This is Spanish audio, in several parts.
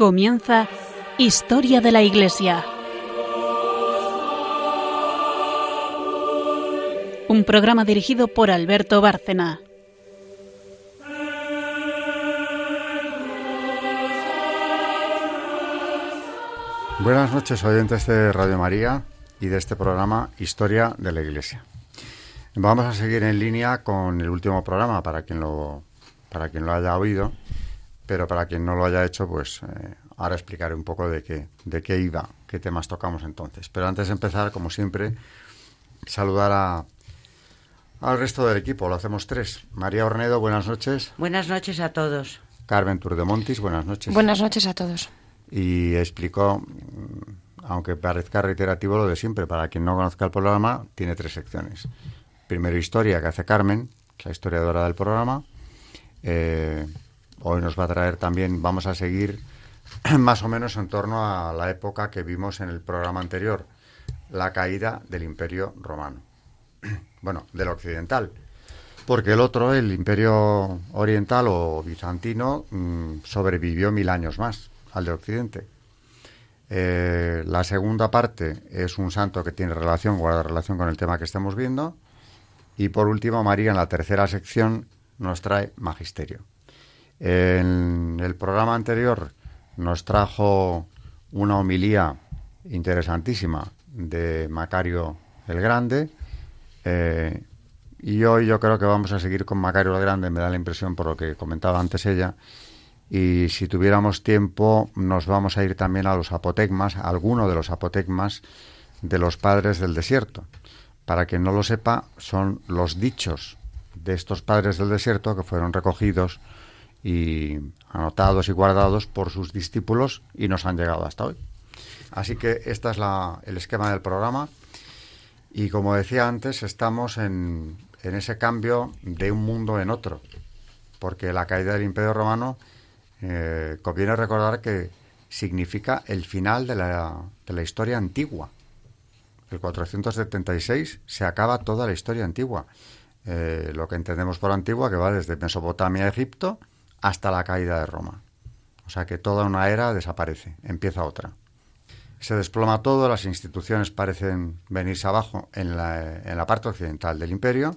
Comienza Historia de la Iglesia. Un programa dirigido por Alberto Bárcena. Buenas noches, oyentes de Radio María y de este programa Historia de la Iglesia. Vamos a seguir en línea con el último programa para quien lo, para quien lo haya oído, pero para quien no lo haya hecho, pues eh, ahora explicaré un poco de qué, de qué iba, qué temas tocamos entonces. Pero antes de empezar, como siempre, saludar a, al resto del equipo. Lo hacemos tres. María Ornedo, buenas noches. Buenas noches a todos. Carmen Turdemontis, buenas noches. Buenas noches a todos. Y explicó, aunque parezca reiterativo lo de siempre, para quien no conozca el programa, tiene tres secciones. Primero historia, que hace Carmen, la historiadora del programa. Eh, hoy nos va a traer también, vamos a seguir más o menos en torno a la época que vimos en el programa anterior, la caída del Imperio Romano. Bueno, del occidental. Porque el otro, el Imperio Oriental o Bizantino, mm, sobrevivió mil años más al de Occidente. Eh, la segunda parte es un santo que tiene relación, guarda relación con el tema que estamos viendo. Y por último, María, en la tercera sección, nos trae magisterio. En el programa anterior nos trajo una homilía interesantísima de Macario el Grande. eh, y hoy yo creo que vamos a seguir con Macario el Grande, me da la impresión por lo que comentaba antes ella. Y si tuviéramos tiempo, nos vamos a ir también a los apotegmas, a alguno de los apotegmas de los padres del desierto. Para quien no lo sepa, son los dichos de estos padres del desierto que fueron recogidos y anotados y guardados por sus discípulos y nos han llegado hasta hoy. Así que este es la, el esquema del programa y como decía antes, estamos en, en ese cambio de un mundo en otro, porque la caída del Imperio Romano eh, conviene recordar que significa el final de la, de la historia antigua. El 476 se acaba toda la historia antigua. Eh, lo que entendemos por antigua, que va desde Mesopotamia a Egipto hasta la caída de Roma. O sea que toda una era desaparece, empieza otra. Se desploma todo, las instituciones parecen venirse abajo en la, en la parte occidental del imperio,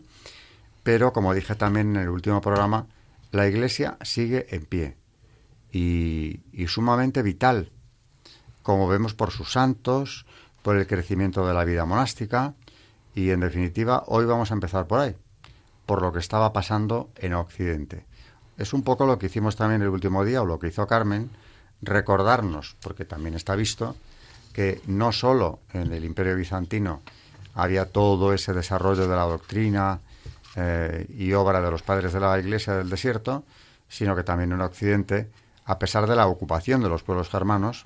pero como dije también en el último programa, la Iglesia sigue en pie y, y sumamente vital, como vemos por sus santos, por el crecimiento de la vida monástica y en definitiva hoy vamos a empezar por ahí, por lo que estaba pasando en Occidente. Es un poco lo que hicimos también el último día o lo que hizo Carmen, recordarnos, porque también está visto, que no solo en el Imperio Bizantino había todo ese desarrollo de la doctrina eh, y obra de los padres de la Iglesia del desierto, sino que también en Occidente, a pesar de la ocupación de los pueblos germanos,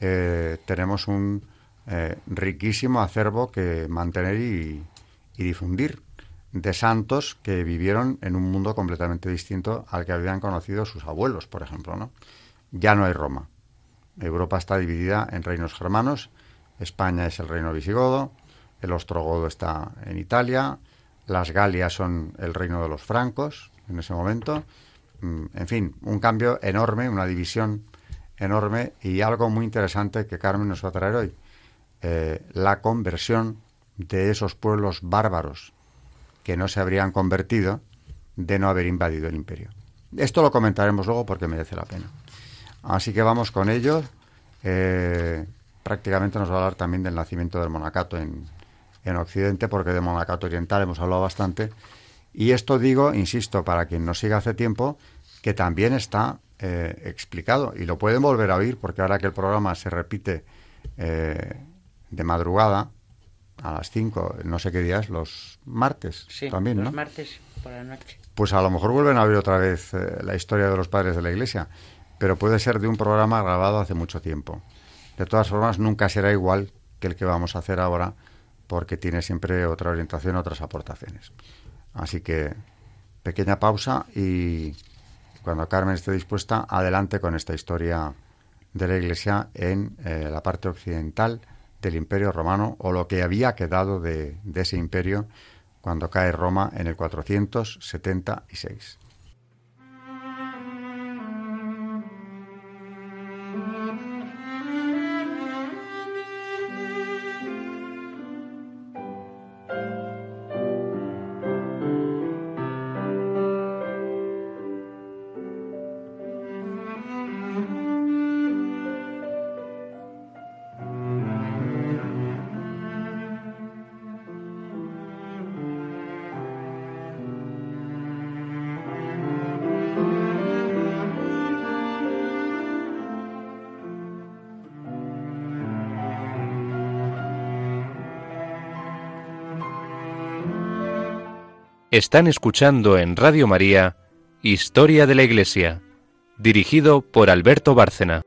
eh, tenemos un eh, riquísimo acervo que mantener y, y difundir de santos que vivieron en un mundo completamente distinto al que habían conocido sus abuelos, por ejemplo. ¿no? Ya no hay Roma. Europa está dividida en reinos germanos. España es el reino visigodo, el ostrogodo está en Italia, las Galias son el reino de los francos en ese momento. Mm, En fin, un cambio enorme, una división enorme y algo muy interesante que Carmen nos va a traer hoy. Eh, la conversión de esos pueblos bárbaros que no se habrían convertido de no haber invadido el imperio. Esto lo comentaremos luego porque merece la pena. Así que vamos con ello. Eh, prácticamente nos va a hablar también del nacimiento del monacato en, en Occidente, porque de monacato oriental hemos hablado bastante. Y esto digo, insisto, para quien nos siga hace tiempo, que también está eh, explicado y lo pueden volver a oír, porque ahora que el programa se repite eh, de madrugada, a las 5, no sé qué días, los martes Sí, también, los ¿no? martes por la noche. pues a lo mejor vuelven a oír otra vez eh, la historia de los padres de la Iglesia, pero puede ser de un programa grabado hace mucho tiempo. De todas formas, nunca será igual que el que vamos a hacer ahora, porque tiene siempre otra orientación, otras aportaciones. Así que, pequeña pausa y cuando Carmen esté dispuesta, adelante con esta historia de la Iglesia en eh, la parte occidental del Imperio Romano, o lo que había quedado de, ese imperio cuando cae Roma en el 476. Están escuchando en Radio María Historia de la Iglesia, dirigido por Alberto Bárcena.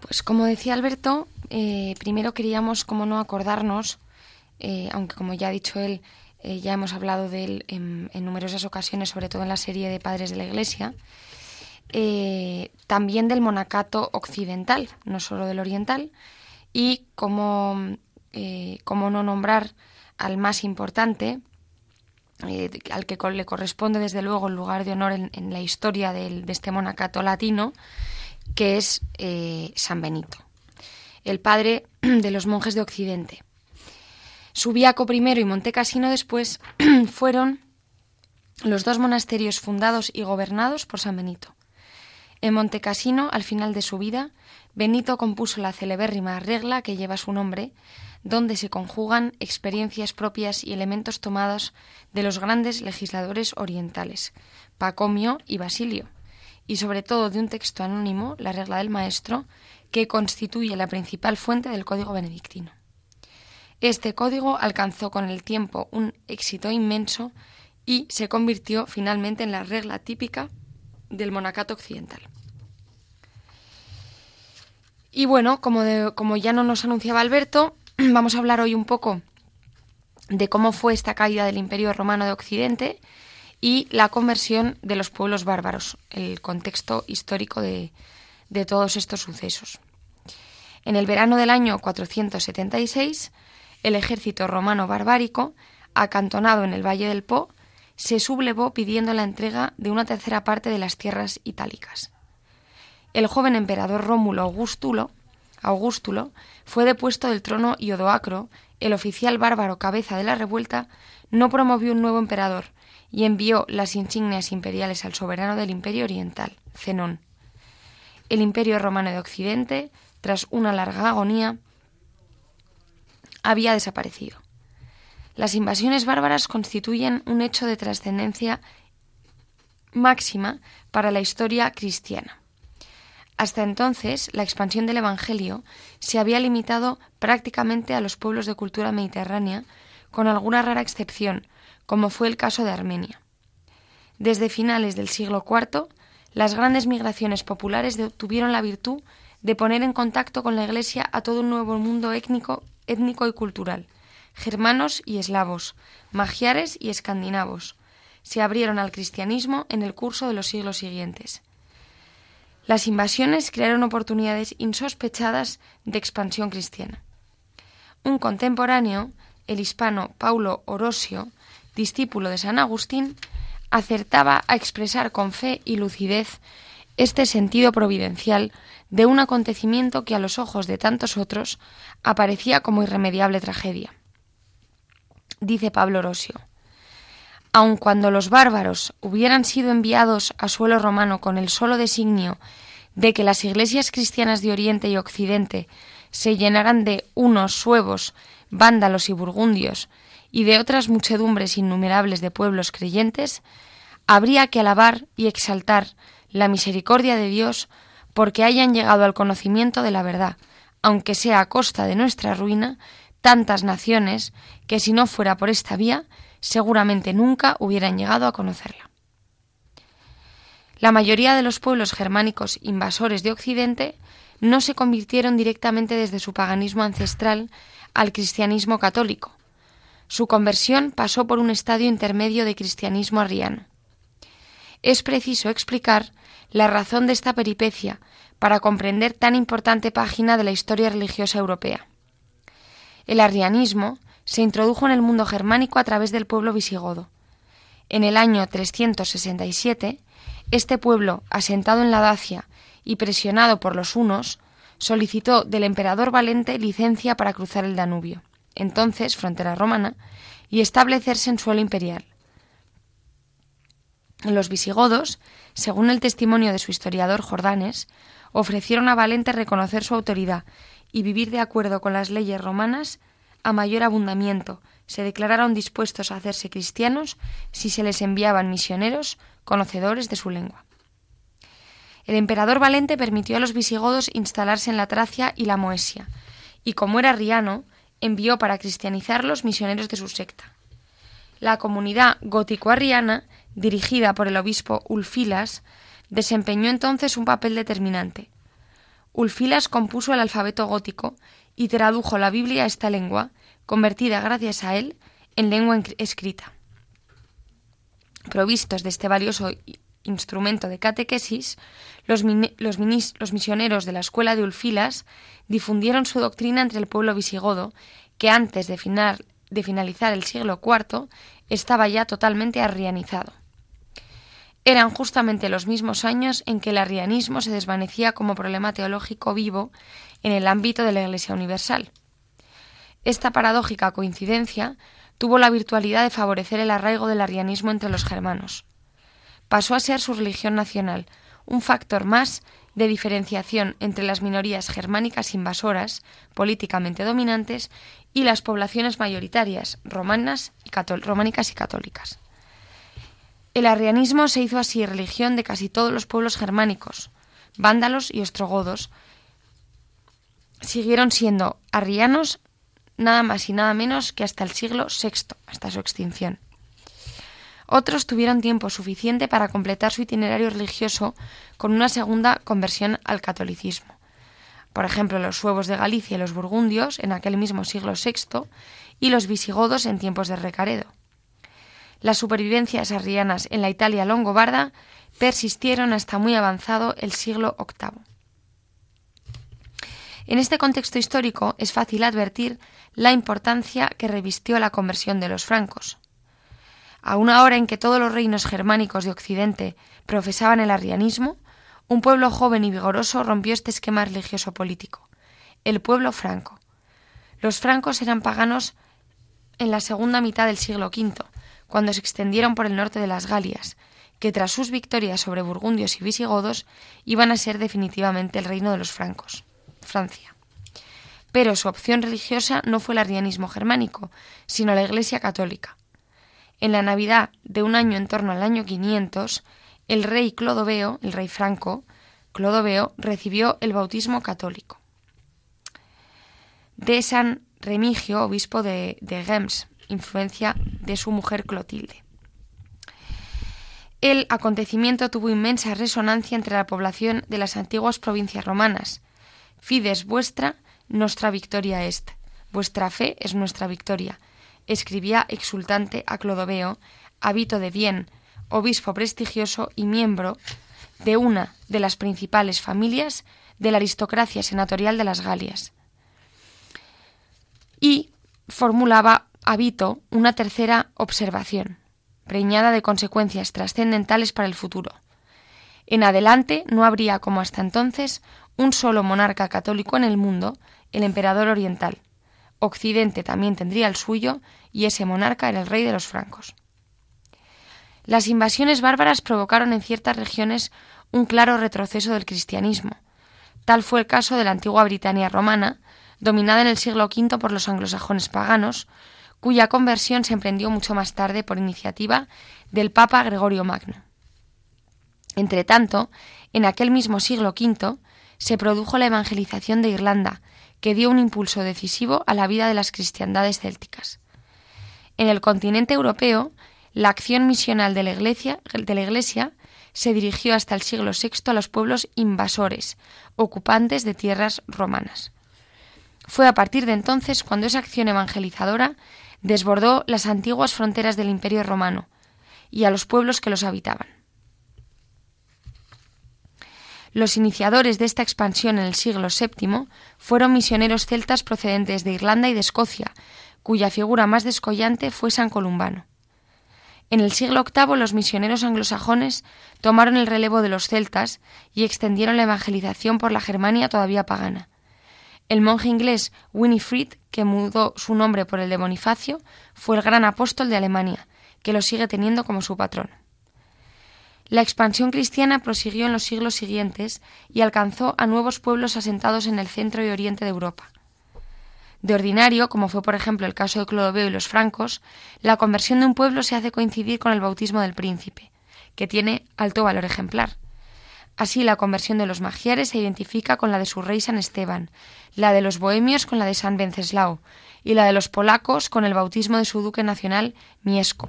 Pues como decía Alberto, eh, primero queríamos, como no, acordarnos, eh, aunque como ya ha dicho él, eh, ya hemos hablado de él en, numerosas ocasiones, sobre todo en la serie de Padres de la Iglesia, también del monacato occidental, no solo del oriental, y como, como no nombrar al más importante, al que le corresponde desde luego el lugar de honor en, la historia de este monacato latino, que es eh, San Benito, el padre de los monjes de Occidente. Subiaco primero y Montecasino después fueron los dos monasterios fundados y gobernados por San Benito. En Montecasino, al final de su vida, Benito compuso la celebérrima regla que lleva su nombre, donde se conjugan experiencias propias y elementos tomados de los grandes legisladores orientales, Pacomio y Basilio, y sobre todo de un texto anónimo, la regla del maestro, que constituye la principal fuente del código benedictino. Este código alcanzó con el tiempo un éxito inmenso y se convirtió finalmente en la regla típica del monacato occidental. Y bueno, como, ya no nos anunciaba Alberto, vamos a hablar hoy un poco de cómo fue esta caída del Imperio Romano de Occidente y la conversión de los pueblos bárbaros, el contexto histórico de, todos estos sucesos. En el verano del año 476, el ejército romano barbárico, acantonado en el Valle del Po, se sublevó pidiendo la entrega de una tercera parte de las tierras itálicas. El joven emperador Rómulo Augustulo, fue depuesto del trono y Odoacro, el oficial bárbaro cabeza de la revuelta, no promovió un nuevo emperador, y envió las insignias imperiales al soberano del Imperio Oriental, Zenón. El Imperio Romano de Occidente, tras una larga agonía, había desaparecido. Las invasiones bárbaras constituyen un hecho de trascendencia máxima para la historia cristiana. Hasta entonces, la expansión del Evangelio se había limitado prácticamente a los pueblos de cultura mediterránea, con alguna rara excepción, como fue el caso de Armenia. Desde finales del siglo IV, las grandes migraciones populares tuvieron la virtud de poner en contacto con la Iglesia a todo un nuevo mundo étnico, étnico y cultural, germanos y eslavos, magiares y escandinavos. Se abrieron al cristianismo en el curso de los siglos siguientes. Las invasiones crearon oportunidades insospechadas de expansión cristiana. Un contemporáneo, el hispano Paulo Orosio, discípulo de San Agustín, acertaba a expresar con fe y lucidez este sentido providencial de un acontecimiento que a los ojos de tantos otros aparecía como irremediable tragedia. Dice Pablo Orosio, aun cuando los bárbaros hubieran sido enviados a suelo romano con el solo designio de que las iglesias cristianas de Oriente y Occidente se llenaran de unos suevos, vándalos y burgundios, y de otras muchedumbres innumerables de pueblos creyentes, habría que alabar y exaltar la misericordia de Dios porque hayan llegado al conocimiento de la verdad, aunque sea a costa de nuestra ruina, tantas naciones que si no fuera por esta vía, seguramente nunca hubieran llegado a conocerla. La mayoría de los pueblos germánicos invasores de Occidente no se convirtieron directamente desde su paganismo ancestral al cristianismo católico, su conversión pasó por un estadio intermedio de cristianismo arriano. Es preciso explicar la razón de esta peripecia para comprender tan importante página de la historia religiosa europea. El arrianismo se introdujo en el mundo germánico a través del pueblo visigodo. En el año 367, este pueblo, asentado en la Dacia y presionado por los hunos, solicitó del emperador Valente licencia para cruzar el Danubio entonces frontera romana, y establecerse en suelo imperial. Los visigodos, según el testimonio de su historiador Jordanes, ofrecieron a Valente reconocer su autoridad y vivir de acuerdo con las leyes romanas a mayor abundamiento, se declararon dispuestos a hacerse cristianos si se les enviaban misioneros conocedores de su lengua. El emperador Valente permitió a los visigodos instalarse en la Tracia y la Moesia, y como era riano, envió para cristianizar los misioneros de su secta. La comunidad gótico-arriana, dirigida por el obispo Ulfilas, desempeñó entonces un papel determinante. Ulfilas compuso el alfabeto gótico y tradujo la Biblia a esta lengua, convertida gracias a él en lengua escrita. Provistos de este valioso instrumento de catequesis, los, los, misioneros de la escuela de Ulfilas difundieron su doctrina entre el pueblo visigodo, que antes de, de finalizar el siglo IV estaba ya totalmente arrianizado. Eran justamente los mismos años en que el arrianismo se desvanecía como problema teológico vivo en el ámbito de la Iglesia Universal. Esta paradójica coincidencia tuvo la virtualidad de favorecer el arraigo del arrianismo entre los germanos. Pasó a ser su religión nacional, un factor más de diferenciación entre las minorías germánicas invasoras, políticamente dominantes, y las poblaciones mayoritarias, romanas y románicas y católicas. El arrianismo se hizo así religión de casi todos los pueblos germánicos. Vándalos y ostrogodos siguieron siendo arrianos nada más y nada menos que hasta el siglo VI, hasta su extinción. Otros tuvieron tiempo suficiente para completar su itinerario religioso con una segunda conversión al catolicismo. Por ejemplo, los suevos de Galicia y los burgundios en aquel mismo siglo VI y los visigodos en tiempos de Recaredo. Las supervivencias arrianas en la Italia longobarda persistieron hasta muy avanzado el siglo VIII. En este contexto histórico es fácil advertir la importancia que revistió la conversión de los francos. A una hora en que todos los reinos germánicos de Occidente profesaban el arrianismo, un pueblo joven y vigoroso rompió este esquema religioso político, el pueblo franco. Los francos eran paganos en la segunda mitad del siglo V, cuando se extendieron por el norte de las Galias, que tras sus victorias sobre burgundios y visigodos iban a ser definitivamente el reino de los francos, Francia. Pero su opción religiosa no fue el arrianismo germánico, sino la Iglesia católica. En la Navidad de un año en torno al año 500, el rey Clodoveo, el rey franco, Clodoveo, recibió el bautismo católico. De San Remigio, obispo de, de influencia de su mujer Clotilde. El acontecimiento tuvo inmensa resonancia entre la población de las antiguas provincias romanas. Fides vuestra, nuestra victoria est. Vuestra fe es nuestra victoria escribía exultante a Clodoveo, hábito de bien, obispo prestigioso y miembro de una de las principales familias de la aristocracia senatorial de las Galias. Y formulaba Habito una tercera observación, preñada de consecuencias trascendentales para el futuro. En adelante no habría, como hasta entonces, un solo monarca católico en el mundo, el emperador oriental. Occidente también tendría el suyo y ese monarca era el rey de los francos. Las invasiones bárbaras provocaron en ciertas regiones un claro retroceso del cristianismo. Tal fue el caso de la antigua Britania romana, dominada en el siglo V por los anglosajones paganos, cuya conversión se emprendió mucho más tarde por iniciativa del Papa Gregorio Magno. Entretanto, en aquel mismo siglo V se produjo la evangelización de Irlanda, que dio un impulso decisivo a la vida de las cristiandades célticas. En el continente europeo, la acción misional de la Iglesia, de la iglesia se dirigió hasta el siglo VI a los pueblos invasores, ocupantes de tierras romanas. Fue a partir de entonces cuando esa acción evangelizadora desbordó las antiguas fronteras del Imperio romano y a los pueblos que los habitaban. Los iniciadores de esta expansión en el siglo VII fueron misioneros celtas procedentes de Irlanda y de Escocia, cuya figura más descollante fue San Columbano. En el siglo VIII los misioneros anglosajones tomaron el relevo de los celtas y extendieron la evangelización por la Germania todavía pagana. El monje inglés Winifred, que mudó su nombre por el de Bonifacio, fue el gran apóstol de Alemania, que lo sigue teniendo como su patrón. La expansión cristiana prosiguió en los siglos siguientes y alcanzó a nuevos pueblos asentados en el centro y oriente de Europa. De ordinario, como fue por ejemplo el caso de Clodoveo y los francos, la conversión de un pueblo se hace coincidir con el bautismo del príncipe, que tiene alto valor ejemplar. Así, la conversión de los magiares se identifica con la de su rey San Esteban, la de los bohemios con la de San Wenceslao y la de los polacos con el bautismo de su duque nacional Miesco.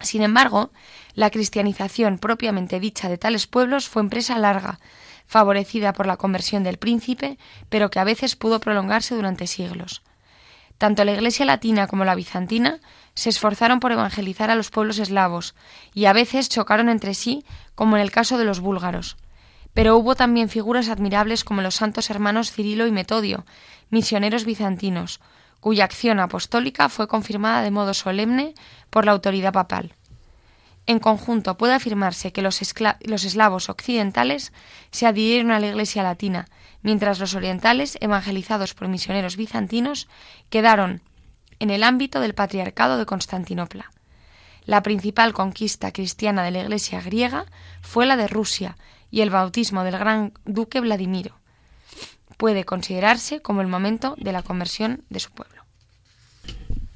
Sin embargo, la cristianización propiamente dicha de tales pueblos fue empresa larga, favorecida por la conversión del príncipe, pero que a veces pudo prolongarse durante siglos. Tanto la Iglesia latina como la bizantina se esforzaron por evangelizar a los pueblos eslavos, y a veces chocaron entre sí, como en el caso de los búlgaros. Pero hubo también figuras admirables como los santos hermanos Cirilo y Metodio, misioneros bizantinos, cuya acción apostólica fue confirmada de modo solemne por la autoridad papal. En conjunto puede afirmarse que los, eslavos occidentales se adhirieron a la Iglesia latina, mientras los orientales, evangelizados por misioneros bizantinos, quedaron en el ámbito del Patriarcado de Constantinopla. La principal conquista cristiana de la Iglesia griega fue la de Rusia y el bautismo del gran duque Vladimiro. Puede considerarse como el momento de la conversión de su pueblo.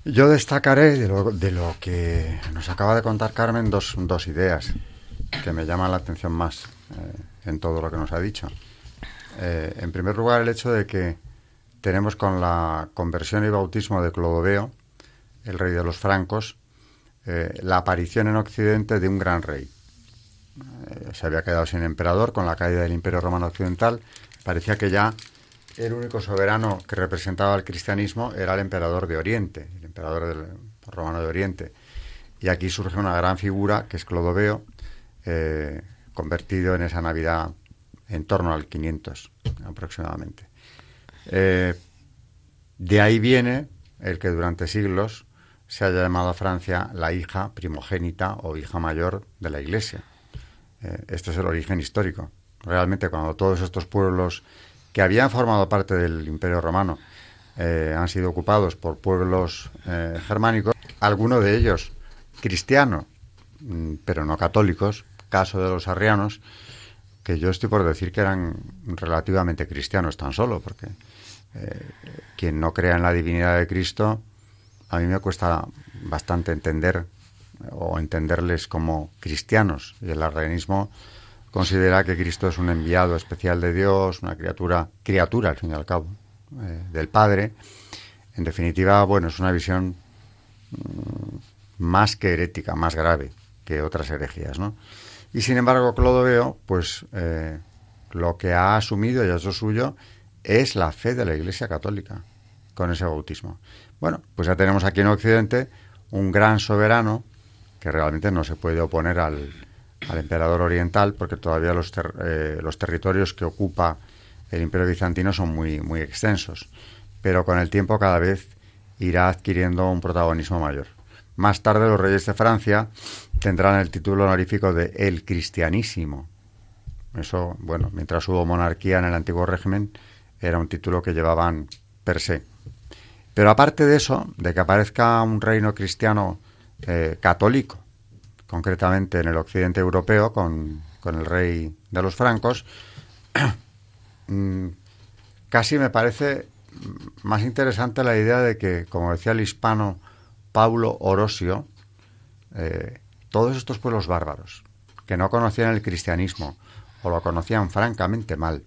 Yo destacaré de lo, que nos acaba de contar Carmen dos, dos ideas que me llaman la atención más eh, en todo lo que nos ha dicho. Eh, en primer lugar, el hecho de que tenemos con la conversión y bautismo de Clodoveo, el rey de los francos, eh, la aparición en Occidente de un gran rey. Se había quedado sin emperador con la caída del Imperio Romano Occidental. Parecía que ya el único soberano que representaba el cristianismo era el emperador de Oriente, el emperador del, romano de Oriente. Y aquí surge una gran figura que es Clodoveo, convertido en esa Navidad en torno al 500 aproximadamente. Eh, de ahí viene el que durante siglos se haya llamado a Francia la hija primogénita o hija mayor de la Iglesia. Eh, este es el origen histórico. Realmente cuando todos estos pueblos que habían formado parte del Imperio Romano eh, han sido ocupados por pueblos germánicos, algunos de ellos cristianos, mm, pero no católicos, caso de los arrianos, que yo estoy por decir que eran relativamente cristianos tan solo, porque eh, quien no crea en la divinidad de Cristo, a mí me cuesta bastante entender o entenderles como cristianos. Y el arrianismo considera que Cristo es un enviado especial de Dios, una criatura, criatura al fin y al cabo, eh, del Padre. En definitiva, bueno, es una visión mm, más que herética, más grave que otras herejías, ¿no? Y sin embargo, Clodoveo, pues eh, lo que ha asumido y ha hecho suyo es la fe de la Iglesia Católica con ese bautismo. Bueno, pues ya tenemos aquí en Occidente un gran soberano que realmente no se puede oponer al, emperador oriental porque todavía los, eh, los territorios que ocupa el imperio bizantino son muy, muy extensos, pero con el tiempo cada vez irá adquiriendo un protagonismo mayor. Más tarde los reyes de Francia tendrán el título honorífico de el cristianísimo. Eso, bueno, mientras hubo monarquía en el antiguo régimen, era un título que llevaban per se. Pero aparte de eso, de que aparezca un reino cristiano eh, católico, concretamente en el occidente europeo, con, con el rey de los francos, mm, casi me parece más interesante la idea de que, como decía el hispano Paulo Orosio, eh, todos estos pueblos bárbaros que no conocían el cristianismo o lo conocían francamente mal,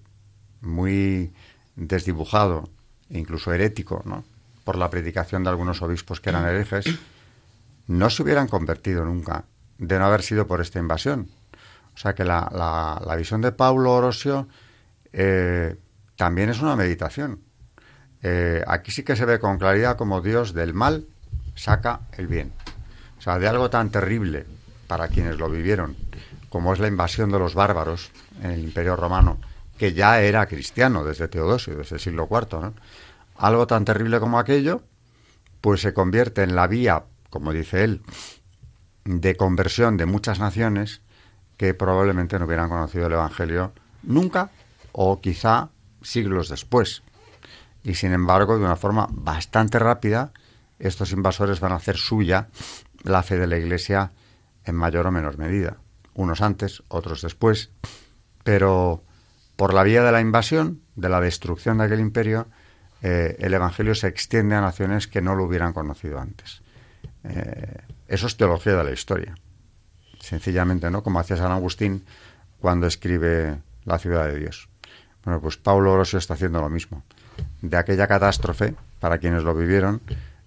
muy desdibujado e incluso herético, ¿no? por la predicación de algunos obispos que eran herejes, no se hubieran convertido nunca de no haber sido por esta invasión. O sea que la, la, visión de Paulo Orosio eh, también es una meditación. Eh, aquí sí que se ve con claridad como Dios del mal saca el bien. O sea, de algo tan terrible para quienes lo vivieron, como es la invasión de los bárbaros en el Imperio Romano, que ya era cristiano desde Teodosio, desde el siglo IV, algo tan terrible como aquello, pues se convierte en la vía, como dice él, de conversión de muchas naciones que probablemente no hubieran conocido el Evangelio nunca o quizá siglos después. Y sin embargo, de una forma bastante rápida, estos invasores van a hacer suya la fe de la Iglesia en mayor o menor medida. Unos antes, otros después, pero por la vía de la invasión, de la destrucción de aquel imperio, eh, el Evangelio se extiende a naciones que no lo hubieran conocido antes. Eh, eso es teología de la historia. Sencillamente, ¿no? Como hacía San Agustín, cuando escribe La ciudad de Dios. Bueno, pues Paulo Orosio está haciendo lo mismo. De aquella catástrofe, para quienes lo vivieron,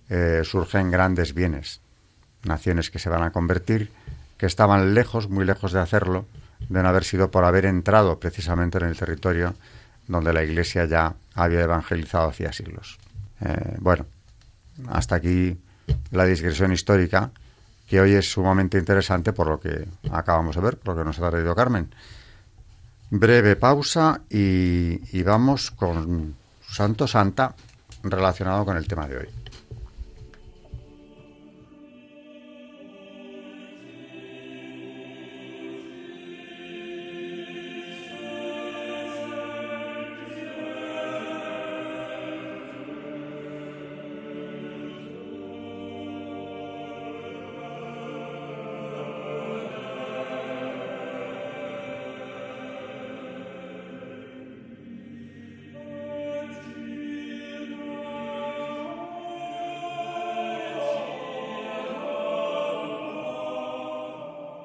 eh, surgen grandes bienes, naciones que se van a convertir, que estaban lejos, muy lejos de hacerlo, de no haber sido por haber entrado precisamente en el territorio donde la Iglesia ya había evangelizado hacía siglos. Eh, bueno, hasta aquí la digresión histórica, que hoy es sumamente interesante por lo que acabamos de ver, por lo que nos ha traído Carmen. Breve pausa y, y vamos con Santo Santa relacionado con el tema de hoy.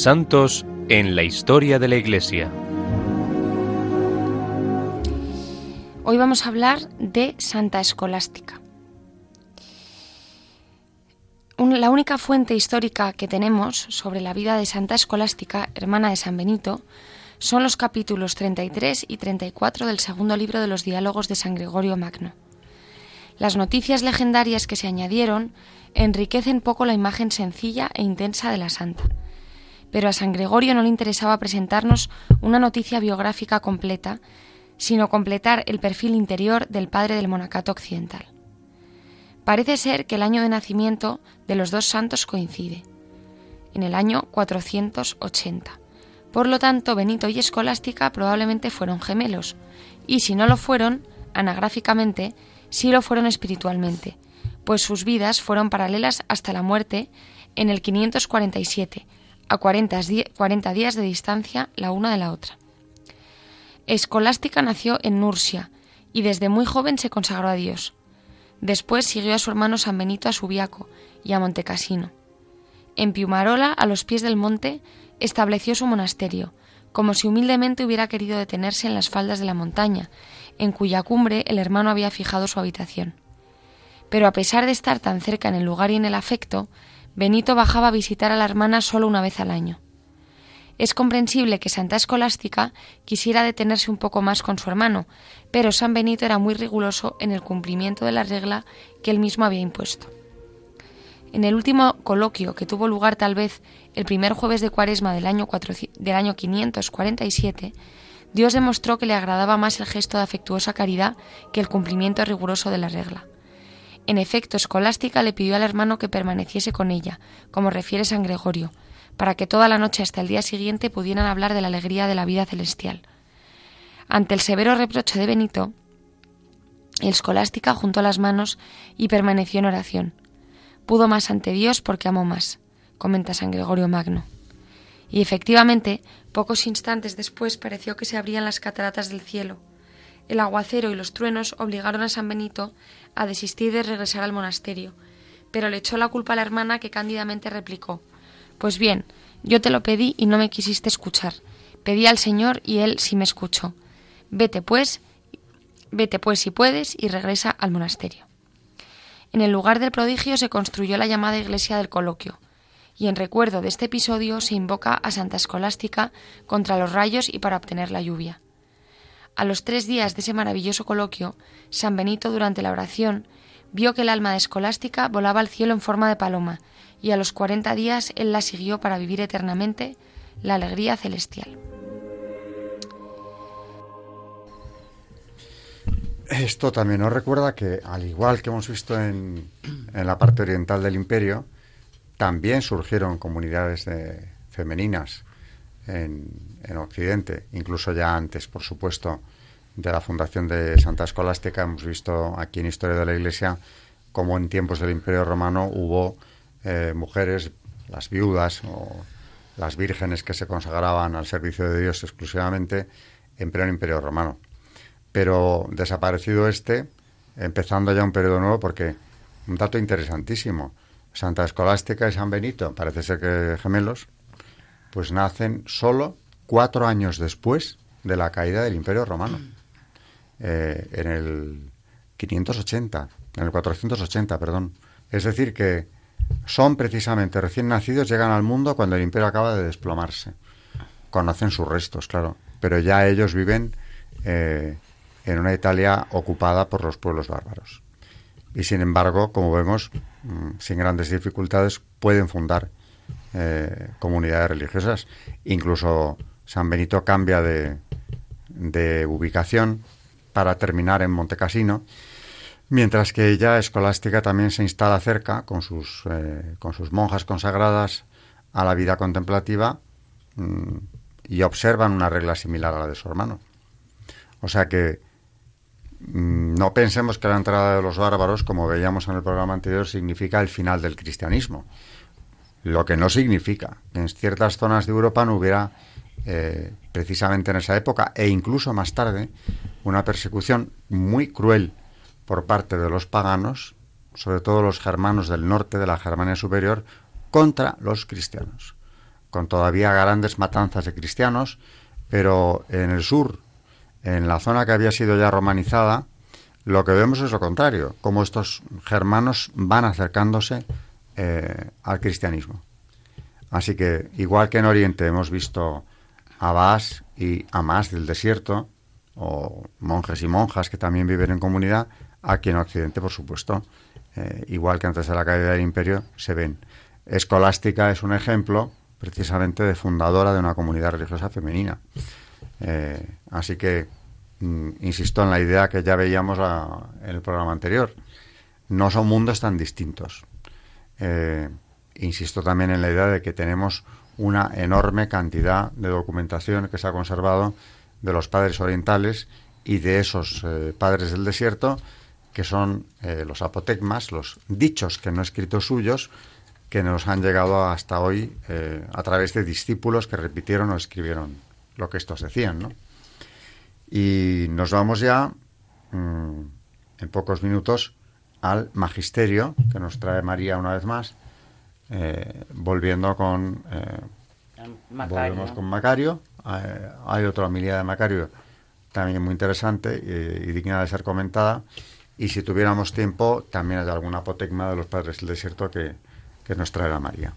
Santos en la historia de la Iglesia. Hoy vamos a hablar de Santa Escolástica. la única fuente histórica que tenemos sobre la vida de Santa Escolástica, hermana de San Benito, son los capítulos 33 y 34 del segundo libro de los diálogos de San Gregorio Magno. Las noticias legendarias que se añadieron enriquecen poco la imagen sencilla e intensa de la santa pero a San Gregorio no le interesaba presentarnos una noticia biográfica completa, sino completar el perfil interior del padre del monacato occidental. Parece ser que el año de nacimiento de los dos santos coincide, en el año 480. Por lo tanto, Benito y Escolástica probablemente fueron gemelos, y si no lo fueron, anagráficamente, sí lo fueron espiritualmente, pues sus vidas fueron paralelas hasta la muerte en el 547, a 40, días de distancia la una de la otra. Escolástica nació en Nursia y desde muy joven se consagró a Dios. Después siguió a su hermano San Benito a Subiaco y a Montecasino. En Piumarola, a los pies del monte, estableció su monasterio, como si humildemente hubiera querido detenerse en las faldas de la montaña, en cuya cumbre el hermano había fijado su habitación. Pero a pesar de estar tan cerca en el lugar y en el afecto, Benito bajaba a visitar a la hermana solo una vez al año. Es comprensible que Santa Escolástica quisiera detenerse un poco más con su hermano, pero San Benito era muy riguroso en el cumplimiento de la regla que él mismo había impuesto. En el último coloquio que tuvo lugar tal vez el primer jueves de cuaresma del año, del año 547, Dios demostró que le agradaba más el gesto de afectuosa caridad que el cumplimiento riguroso de la regla. En efecto, Escolástica le pidió al hermano que permaneciese con ella, como refiere San Gregorio, para que toda la noche hasta el día siguiente pudieran hablar de la alegría de la vida celestial. Ante el severo reproche de Benito, el Escolástica juntó las manos y permaneció en oración. Pudo más ante Dios porque amó más, comenta San Gregorio Magno. Y efectivamente, pocos instantes después pareció que se abrían las cataratas del cielo. El aguacero y los truenos obligaron a San Benito a desistir de regresar al monasterio, pero le echó la culpa a la hermana que cándidamente replicó Pues bien, yo te lo pedí y no me quisiste escuchar. Pedí al Señor y Él sí me escuchó. Vete pues, vete pues si puedes y regresa al monasterio. En el lugar del prodigio se construyó la llamada iglesia del coloquio, y en recuerdo de este episodio se invoca a Santa Escolástica contra los rayos y para obtener la lluvia. A los tres días de ese maravilloso coloquio, San Benito durante la oración vio que el alma de Escolástica volaba al cielo en forma de paloma, y a los cuarenta días él la siguió para vivir eternamente la alegría celestial. Esto también nos recuerda que, al igual que hemos visto en, en la parte oriental del imperio, también surgieron comunidades femeninas en, en, Occidente, incluso ya antes, por supuesto, de la fundación de Santa Escolástica. Hemos visto aquí en Historia de la Iglesia cómo en tiempos del Imperio Romano hubo eh, mujeres, las viudas o las vírgenes que se consagraban al servicio de Dios exclusivamente en pleno Imperio Romano pero desaparecido este, empezando ya un periodo nuevo, porque un dato interesantísimo, Santa Escolástica y San Benito, parece ser que gemelos, pues nacen solo cuatro años después de la caída del Imperio Romano, eh, en el 580, en el 480, perdón. Es decir, que son precisamente recién nacidos, llegan al mundo cuando el imperio acaba de desplomarse. Conocen sus restos, claro, pero ya ellos viven eh, en una Italia ocupada por los pueblos bárbaros. Y sin embargo, como vemos, mm, sin grandes dificultades pueden fundar eh, comunidades religiosas. Incluso San Benito cambia de, de ubicación para terminar en Montecasino, mientras que ella, escolástica, también se instala cerca con sus, eh, con sus monjas consagradas a la vida contemplativa mm, y observan una regla similar a la de su hermano. O sea que Mm, no pensemos que la entrada de los bárbaros, como veíamos en el programa anterior, significa el final del cristianismo. Lo que no significa que en ciertas zonas de Europa no hubiera, eh, precisamente en esa época, e incluso más tarde, una persecución muy cruel por parte de los paganos, sobre todo los germanos del norte de la Germania Superior, contra los cristianos, con todavía grandes matanzas de cristianos, pero en el sur en la zona que había sido ya romanizada, lo que vemos es lo contrario, como estos germanos van acercándose eh, al cristianismo. Así que, igual que en Oriente hemos visto abás y amás del desierto, o monjes y monjas que también viven en comunidad, aquí en Occidente, por supuesto, eh, igual que antes de la caída del imperio, se ven. Escolástica es un ejemplo precisamente de fundadora de una comunidad religiosa femenina. Eh, así que mm, insisto en la idea que ya veíamos en el programa anterior. No son mundos tan distintos. Eh, insisto también en la idea de que tenemos una enorme cantidad de documentación que se ha conservado de los padres orientales y de esos eh, padres del desierto, que son los apotegmas, los dichos que no escritos suyos, que nos han llegado hasta hoy a través de discípulos que repitieron o escribieron lo que estos decían, ¿no? Y nos vamos ya, mm, en pocos minutos, al magisterio que nos trae María una vez más, eh, volviendo con... Eh, Macario. Volvemos con Macario. Eh, hay otra homilía de Macario también muy interesante y, digna de ser comentada. Y si tuviéramos tiempo, también hay alguna apotegma de los padres del desierto que, que nos traerá María.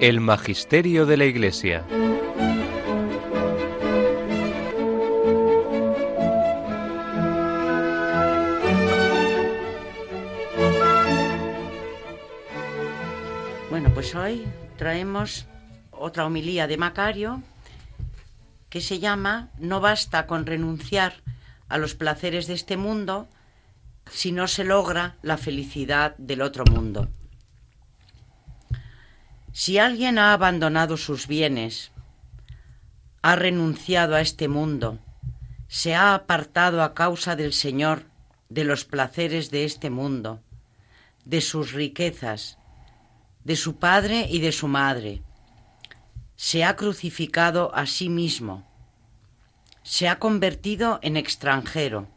El Magisterio de la Iglesia. Pues hoy traemos otra homilía de Macario que se llama No basta con renunciar a los placeres de este mundo si no se logra la felicidad del otro mundo. Si alguien ha abandonado sus bienes, ha renunciado a este mundo, se ha apartado a causa del Señor, de los placeres de este mundo, de sus riquezas, de su padre y de su madre, se ha crucificado a sí mismo, se ha convertido en extranjero,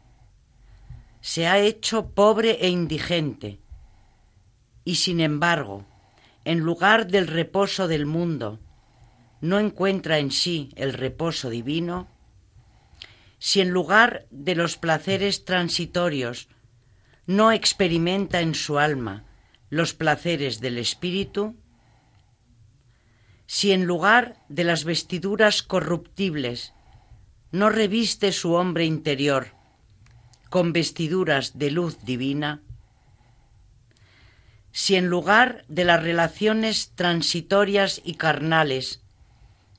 se ha hecho pobre e indigente, y sin embargo, en lugar del reposo del mundo, no encuentra en sí el reposo divino, si en lugar de los placeres transitorios no experimenta en su alma los placeres del espíritu, si en lugar de las vestiduras corruptibles no reviste su hombre interior con vestiduras de luz divina, si en lugar de las relaciones transitorias y carnales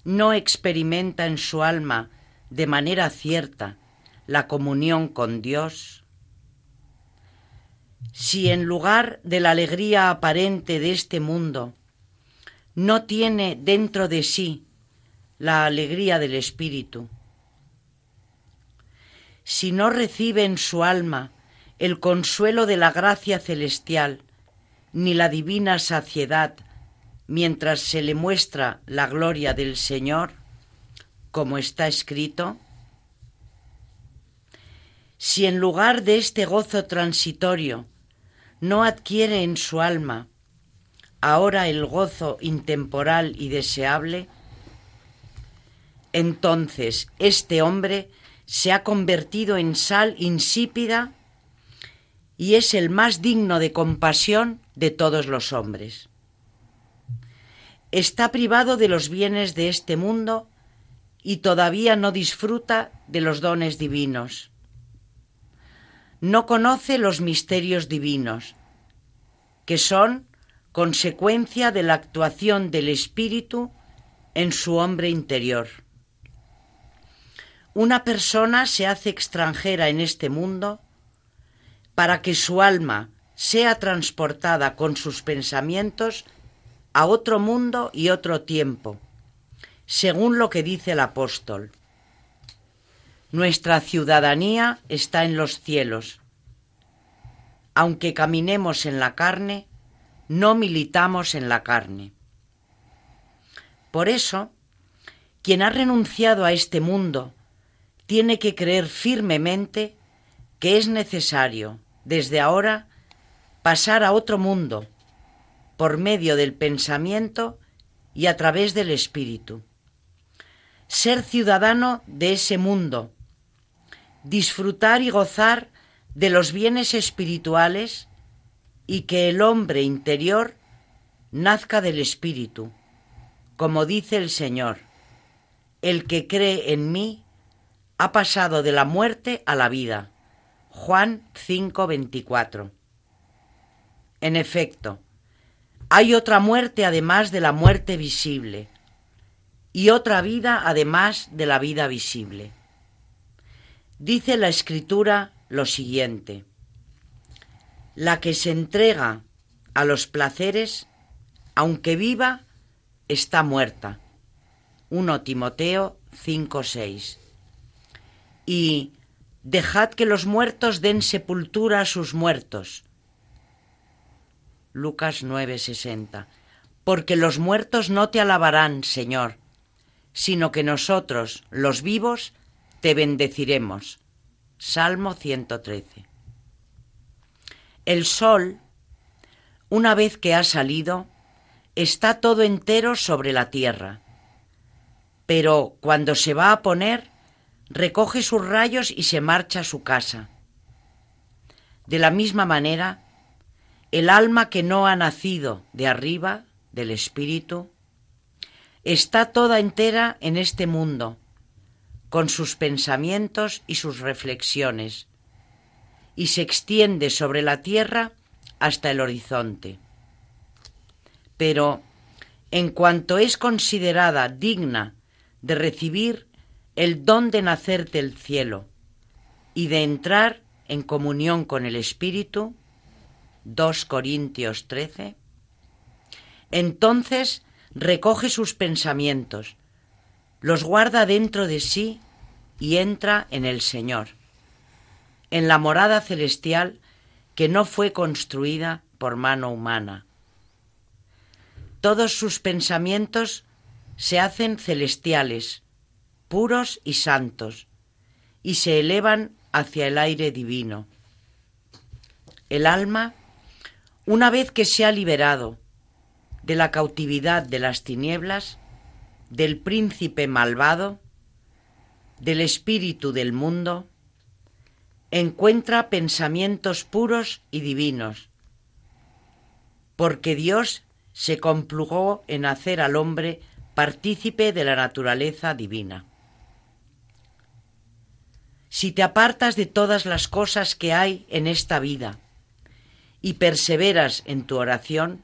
no experimenta en su alma de manera cierta la comunión con Dios, si en lugar de la alegría aparente de este mundo no tiene dentro de sí la alegría del Espíritu, si no recibe en su alma el consuelo de la gracia celestial, ni la divina saciedad, mientras se le muestra la gloria del Señor, como está escrito, si en lugar de este gozo transitorio no adquiere en su alma ahora el gozo intemporal y deseable, entonces este hombre se ha convertido en sal insípida y es el más digno de compasión de todos los hombres. Está privado de los bienes de este mundo y todavía no disfruta de los dones divinos no conoce los misterios divinos, que son consecuencia de la actuación del Espíritu en su hombre interior. Una persona se hace extranjera en este mundo para que su alma sea transportada con sus pensamientos a otro mundo y otro tiempo, según lo que dice el apóstol. Nuestra ciudadanía está en los cielos. Aunque caminemos en la carne, no militamos en la carne. Por eso, quien ha renunciado a este mundo tiene que creer firmemente que es necesario, desde ahora, pasar a otro mundo, por medio del pensamiento y a través del espíritu. Ser ciudadano de ese mundo, disfrutar y gozar de los bienes espirituales y que el hombre interior nazca del Espíritu, como dice el Señor, el que cree en mí ha pasado de la muerte a la vida. Juan 5:24. En efecto, hay otra muerte además de la muerte visible y otra vida además de la vida visible. Dice la escritura lo siguiente. La que se entrega a los placeres, aunque viva, está muerta. 1 Timoteo 5:6. Y dejad que los muertos den sepultura a sus muertos. Lucas 9:60. Porque los muertos no te alabarán, Señor, sino que nosotros, los vivos, te bendeciremos. Salmo 113. El sol, una vez que ha salido, está todo entero sobre la tierra, pero cuando se va a poner, recoge sus rayos y se marcha a su casa. De la misma manera, el alma que no ha nacido de arriba, del espíritu, está toda entera en este mundo, con sus pensamientos y sus reflexiones, y se extiende sobre la tierra hasta el horizonte. Pero, en cuanto es considerada digna de recibir el don de nacer del cielo y de entrar en comunión con el Espíritu, 2 Corintios 13, entonces recoge sus pensamientos, los guarda dentro de sí y entra en el Señor, en la morada celestial que no fue construida por mano humana. Todos sus pensamientos se hacen celestiales, puros y santos, y se elevan hacia el aire divino. El alma, una vez que se ha liberado de la cautividad de las tinieblas, del príncipe malvado, del espíritu del mundo, encuentra pensamientos puros y divinos, porque Dios se complugó en hacer al hombre partícipe de la naturaleza divina. Si te apartas de todas las cosas que hay en esta vida y perseveras en tu oración,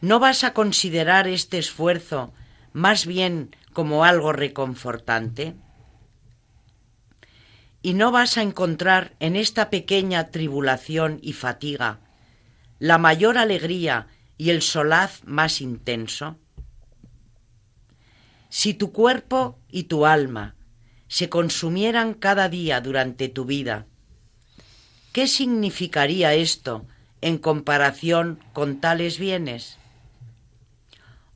¿no vas a considerar este esfuerzo más bien como algo reconfortante? ¿Y no vas a encontrar en esta pequeña tribulación y fatiga la mayor alegría y el solaz más intenso? Si tu cuerpo y tu alma se consumieran cada día durante tu vida, ¿qué significaría esto en comparación con tales bienes?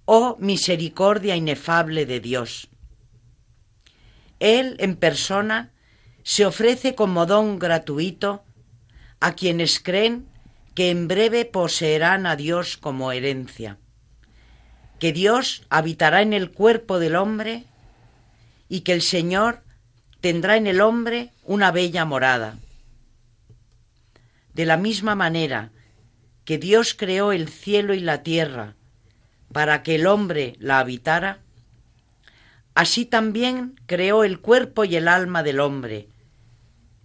Oh misericordia inefable de Dios. Él en persona se ofrece como don gratuito a quienes creen que en breve poseerán a Dios como herencia, que Dios habitará en el cuerpo del hombre y que el Señor tendrá en el hombre una bella morada. De la misma manera que Dios creó el cielo y la tierra para que el hombre la habitara, así también creó el cuerpo y el alma del hombre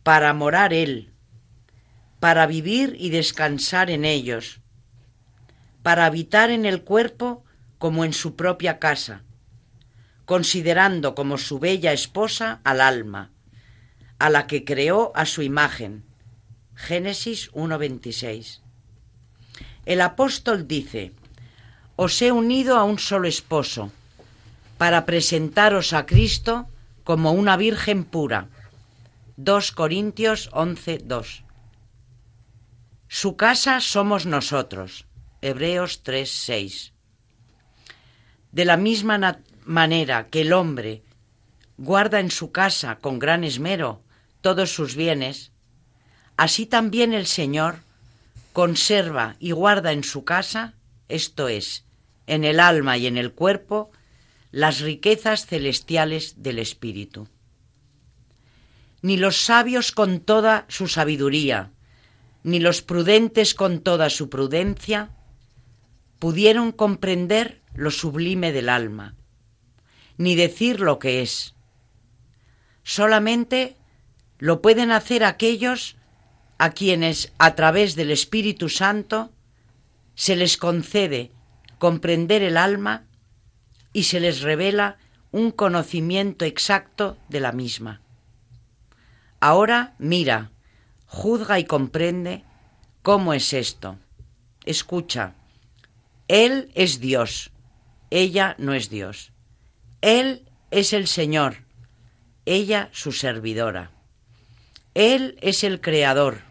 para morar él, para vivir y descansar en ellos, para habitar en el cuerpo como en su propia casa, considerando como su bella esposa al alma, a la que creó a su imagen. Génesis 1.26. El apóstol dice, Os he unido a un solo esposo, para presentaros a Cristo como una virgen pura 2 Corintios 11, 2. Su casa somos nosotros. Hebreos 3, 6. De la misma manera que el hombre guarda en su casa con gran esmero todos sus bienes, así también el Señor conserva y guarda en su casa, esto es, en el alma y en el cuerpo, las riquezas celestiales del Espíritu ni los sabios con toda su sabiduría, ni los prudentes con toda su prudencia, pudieron comprender lo sublime del alma, ni decir lo que es. Solamente lo pueden hacer aquellos a quienes, a través del Espíritu Santo, se les concede comprender el alma y se les revela un conocimiento exacto de la misma. Ahora mira, juzga y comprende cómo es esto. Escucha, Él es Dios, ella no es Dios. Él es el Señor, ella su servidora. Él es el Creador,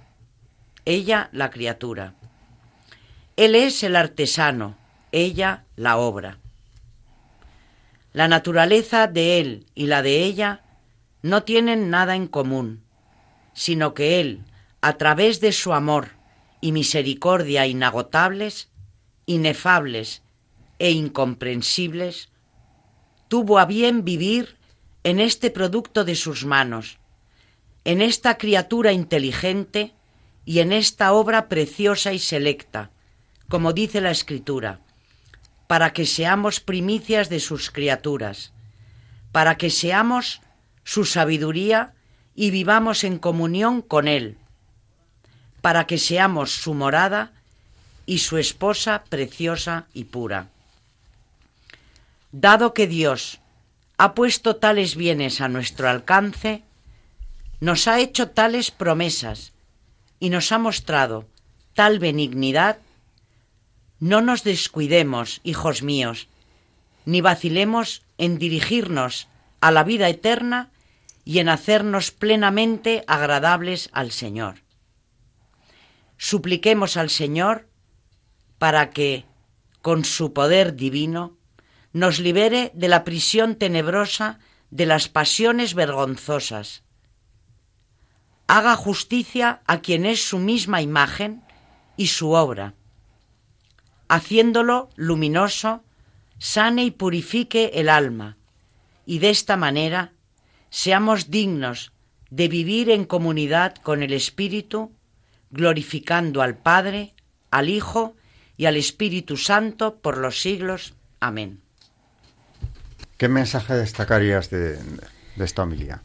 ella la criatura. Él es el artesano, ella la obra. La naturaleza de Él y la de ella no tienen nada en común, sino que Él, a través de su amor y misericordia inagotables, inefables e incomprensibles, tuvo a bien vivir en este producto de sus manos, en esta criatura inteligente y en esta obra preciosa y selecta, como dice la Escritura, para que seamos primicias de sus criaturas, para que seamos su sabiduría y vivamos en comunión con Él, para que seamos su morada y su esposa preciosa y pura. Dado que Dios ha puesto tales bienes a nuestro alcance, nos ha hecho tales promesas y nos ha mostrado tal benignidad, no nos descuidemos, hijos míos, ni vacilemos en dirigirnos a la vida eterna y en hacernos plenamente agradables al Señor. Supliquemos al Señor para que, con su poder divino, nos libere de la prisión tenebrosa de las pasiones vergonzosas. Haga justicia a quien es su misma imagen y su obra, haciéndolo luminoso, sane y purifique el alma, y de esta manera seamos dignos de vivir en comunidad con el Espíritu, glorificando al Padre, al Hijo y al Espíritu Santo por los siglos. Amén. ¿Qué mensaje destacarías de, esta homilía?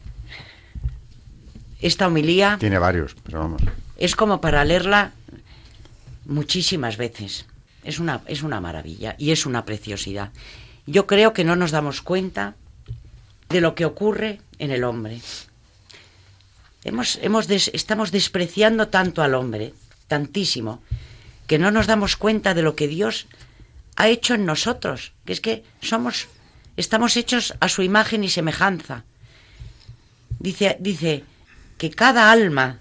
Esta homilía... Tiene varios, pero vamos. Es como para leerla muchísimas veces. Es una, es una maravilla y es una preciosidad. Yo creo que no nos damos cuenta de lo que ocurre en el hombre. Hemos, hemos estamos despreciando tanto al hombre, tantísimo, que no nos damos cuenta de lo que Dios ha hecho en nosotros, que es que somos, estamos hechos a su imagen y semejanza. Dice, dice que cada alma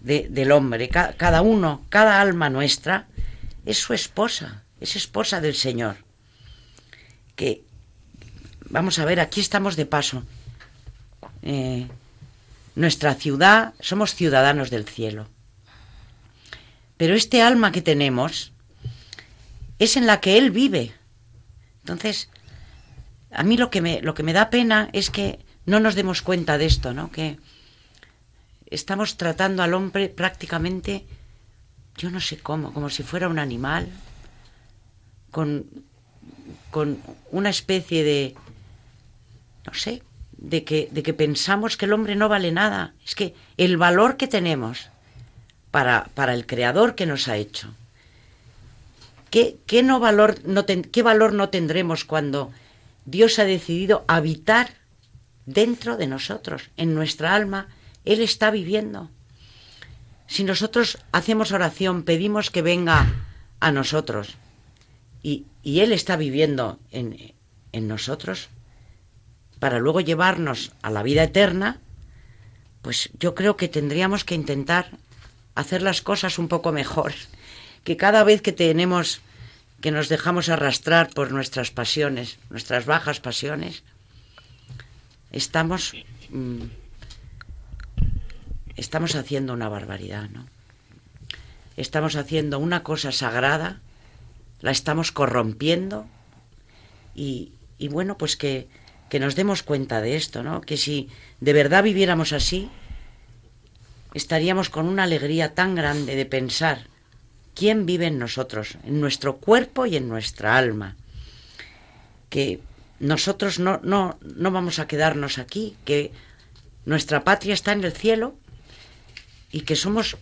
del hombre, cada uno, cada alma nuestra, es su esposa, es esposa del Señor. Que, vamos a ver, aquí estamos de paso. Eh, nuestra ciudad, somos ciudadanos del cielo. Pero este alma que tenemos es en la que Él vive. Entonces, a mí lo que me, lo que me da pena es que no nos demos cuenta de esto, ¿no? Que estamos tratando al hombre prácticamente, yo no sé cómo, como si fuera un animal, con, con una especie de, no sé, de que, de que pensamos que el hombre no vale nada. Es que el valor que tenemos para, para el creador que nos ha hecho, ¿qué, qué no valor ¿qué valor no tendremos cuando Dios ha decidido habitar dentro de nosotros, en nuestra alma? Él está viviendo. Si nosotros hacemos oración, pedimos que venga a nosotros y, y Él está viviendo en, en nosotros, para luego llevarnos a la vida eterna, pues yo creo que tendríamos que intentar hacer las cosas un poco mejor, que cada vez que tenemos que nos dejamos arrastrar por nuestras pasiones, nuestras bajas pasiones, estamos mm, estamos haciendo una barbaridad, ¿no? Estamos haciendo una cosa sagrada, la estamos corrompiendo y, y bueno, pues que que nos demos cuenta de esto, ¿no? Que si de verdad viviéramos así, estaríamos con una alegría tan grande de pensar quién vive en nosotros, en nuestro cuerpo y en nuestra alma. Que nosotros no, no, no vamos a quedarnos aquí, que nuestra patria está en el cielo y que somos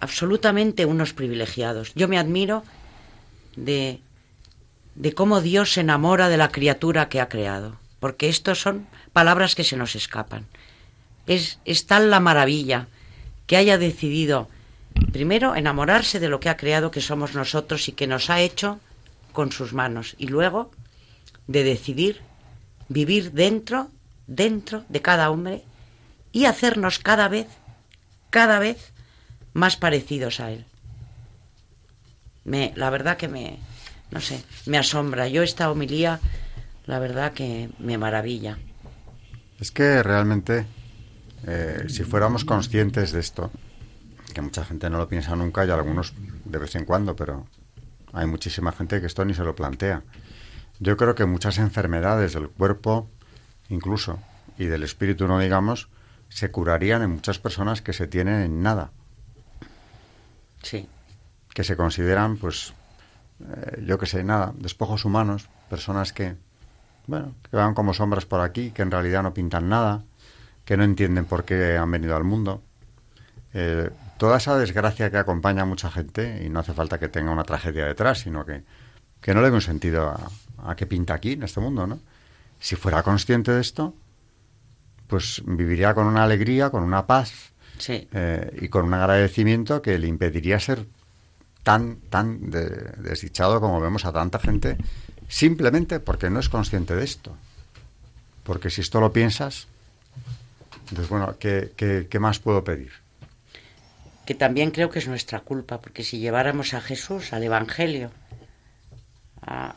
absolutamente unos privilegiados. Yo me admiro de, de cómo Dios se enamora de la criatura que ha creado porque estos son palabras que se nos escapan. Es, es tal la maravilla que haya decidido, primero, enamorarse de lo que ha creado que somos nosotros y que nos ha hecho con sus manos, y luego de decidir vivir dentro, dentro de cada hombre y hacernos cada vez, cada vez más parecidos a él. Me, la verdad que me, no sé, me asombra. Yo esta homilía la verdad que me maravilla. Es que realmente, eh, si fuéramos conscientes de esto, que mucha gente no lo piensa nunca y algunos de vez en cuando, pero hay muchísima gente que esto ni se lo plantea. Yo creo que muchas enfermedades del cuerpo, incluso, y del espíritu, no digamos, se curarían en muchas personas que se tienen en nada. Sí. Que se consideran, pues, eh, yo que sé, nada, despojos humanos, personas que bueno, que van como sombras por aquí, que en realidad no pintan nada, que no entienden por qué han venido al mundo. Eh, toda esa desgracia que acompaña a mucha gente, y no hace falta que tenga una tragedia detrás, sino que, que no le ve un sentido a, a qué pinta aquí, en este mundo, ¿no? Si fuera consciente de esto, pues viviría con una alegría, con una paz eh, y con un agradecimiento que le impediría ser tan, tan desdichado como vemos a tanta gente simplemente porque no es consciente de esto. Porque si esto lo piensas, entonces, bueno, ¿qué, qué, más puedo pedir? Que también creo que es nuestra culpa, porque si lleváramos a Jesús, al Evangelio, a,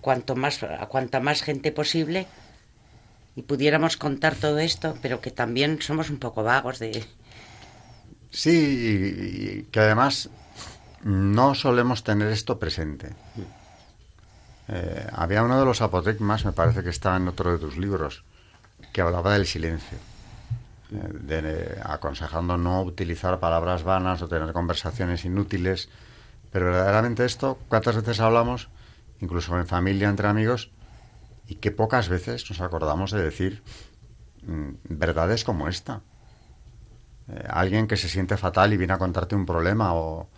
cuanto más, a cuanta más gente posible, y pudiéramos contar todo esto, pero que también somos un poco vagos de... Sí, y que además no solemos tener esto presente. Eh, había uno de los apotegmas, me parece que estaba en otro de tus libros, que hablaba del silencio, eh, aconsejando no utilizar palabras vanas o tener conversaciones inútiles. Pero verdaderamente esto, ¿cuántas veces hablamos, incluso en familia, entre amigos, y qué pocas veces nos acordamos de decir mm, verdades como esta? Eh, alguien que se siente fatal y viene a contarte un problema o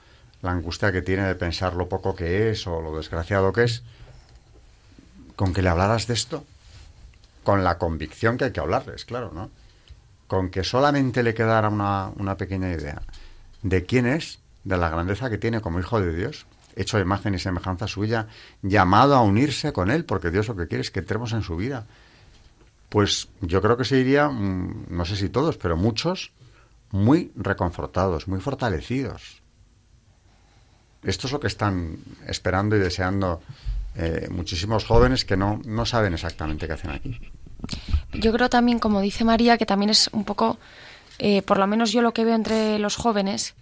la angustia que tiene de pensar lo poco que es o lo desgraciado que es, con que le hablaras de esto, con la convicción que hay que hablarles, claro, ¿no? Con que solamente le quedara una, una pequeña idea de quién es, de la grandeza que tiene como hijo de Dios, hecho de imagen y semejanza suya, llamado a unirse con Él, porque Dios lo que quiere es que entremos en su vida. Pues yo creo que se iría, mm, no sé si todos, pero muchos, muy reconfortados, muy fortalecidos. Esto es lo que están esperando y deseando eh, muchísimos jóvenes que no, no saben exactamente qué hacen aquí. Yo creo también, como dice María, que también es un poco, eh, por lo menos yo lo que veo entre los jóvenes,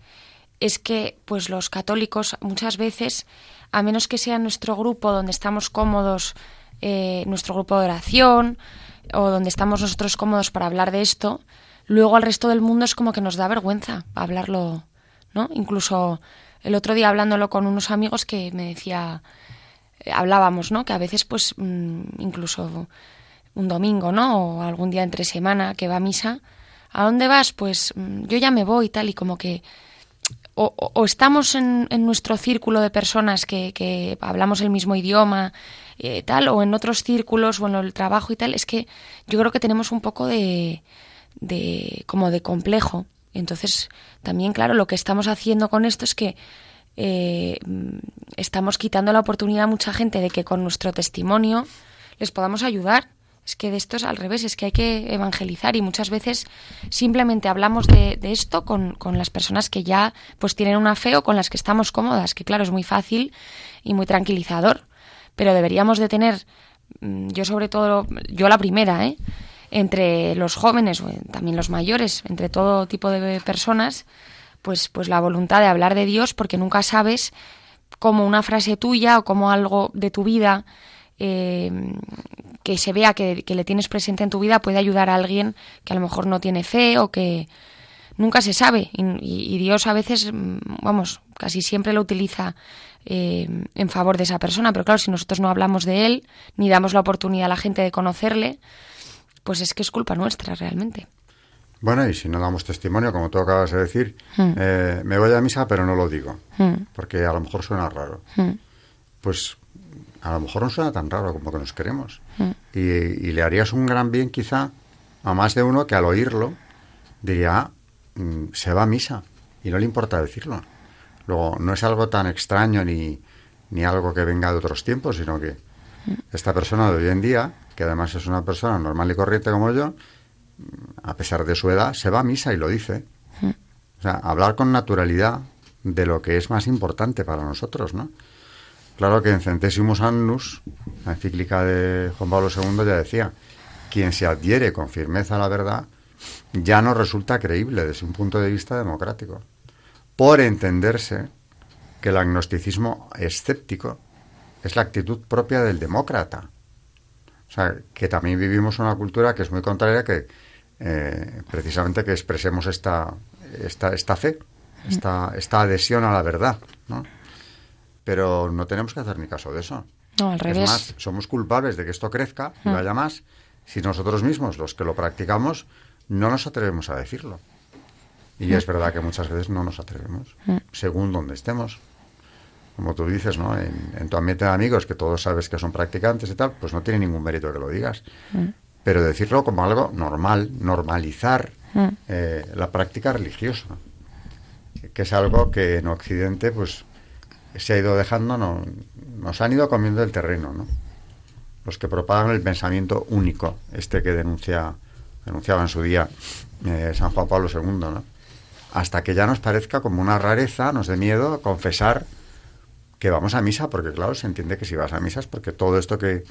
es que pues los católicos muchas veces, a menos que sea nuestro grupo donde estamos cómodos, eh, nuestro grupo de oración, o donde estamos nosotros cómodos para hablar de esto, luego al resto del mundo es como que nos da vergüenza hablarlo, ¿no? Incluso el otro día hablándolo con unos amigos que me decía, eh, hablábamos, ¿no? Que a veces pues mm, incluso un domingo, ¿no? O algún día entre semana que va a misa, ¿a dónde vas? Pues mm, yo ya me voy tal, y como que o, estamos en, nuestro círculo de personas que, hablamos el mismo idioma, eh, tal, o en otros círculos, o en el trabajo y tal, es que yo creo que tenemos un poco de, de como de complejo. Entonces, también, claro, lo que estamos haciendo con esto es que eh, estamos quitando la oportunidad a mucha gente de que con nuestro testimonio les podamos ayudar es que de esto es al revés, es que hay que evangelizar y muchas veces simplemente hablamos de, esto con, las personas que ya pues tienen una fe o con las que estamos cómodas, que claro, es muy fácil y muy tranquilizador, pero deberíamos de tener, mm, yo sobre todo, yo la primera, ¿eh? entre los jóvenes, también los mayores, entre todo tipo de personas, pues, pues la voluntad de hablar de Dios, porque nunca sabes cómo una frase tuya o como algo de tu vida eh, que se vea que, le tienes presente en tu vida puede ayudar a alguien que a lo mejor no tiene fe o que nunca se sabe. Y, Dios a veces, mm, vamos, casi siempre lo utiliza eh, en favor de esa persona. Pero claro, si nosotros no hablamos de Él, ni damos la oportunidad a la gente de conocerle, pues es que es culpa nuestra realmente. Bueno, y si no damos testimonio, como tú acabas de decir, hmm. eh, me voy a misa pero no lo digo, hmm. porque a lo mejor suena raro. Hmm. Pues a lo mejor no suena tan raro como que nos queremos. Mm. Y, le harías un gran bien quizá a más de uno que al oírlo diría, ah, mm, se va a misa y no le importa decirlo. Luego, no es algo tan extraño ni, ni algo que venga de otros tiempos, sino que mm. esta persona de hoy en día, que además es una persona normal y corriente como yo, a pesar de su edad, se va a misa y lo dice. O sea, hablar con naturalidad de lo que es más importante para nosotros, ¿no? Claro que en Centésimos Annus, la encíclica de Juan Pablo II ya decía, quien se adhiere con firmeza a la verdad ya no resulta creíble desde un punto de vista democrático, por entenderse que el agnosticismo escéptico es la actitud propia del demócrata. O sea, que también vivimos una cultura que es muy contraria que eh, precisamente que expresemos esta, esta, esta fe, esta, esta adhesión a la verdad, ¿no? Pero no tenemos que hacer ni caso de eso. No, al revés. Es más, somos culpables de que esto crezca y mm. vaya más si nosotros mismos, los que lo practicamos, no nos atrevemos a decirlo. Y mm. es verdad que muchas veces no nos atrevemos, mm. según donde estemos. Como tú dices, ¿no? En, tu ambiente de amigos, que todos sabes que son practicantes y tal, pues no tiene ningún mérito que lo digas. Pero decirlo como algo normal, normalizar eh, la práctica religiosa, que es algo que en Occidente, pues se ha ido dejando, no, nos han ido comiendo el terreno, ¿no? Los que propagan el pensamiento único, este que denuncia, denunciaba en su día eh, San Juan Pablo II, ¿no? Hasta que ya nos parezca como una rareza, nos dé miedo confesar que vamos a misa, porque claro, se entiende que si vas a misa es porque todo esto que,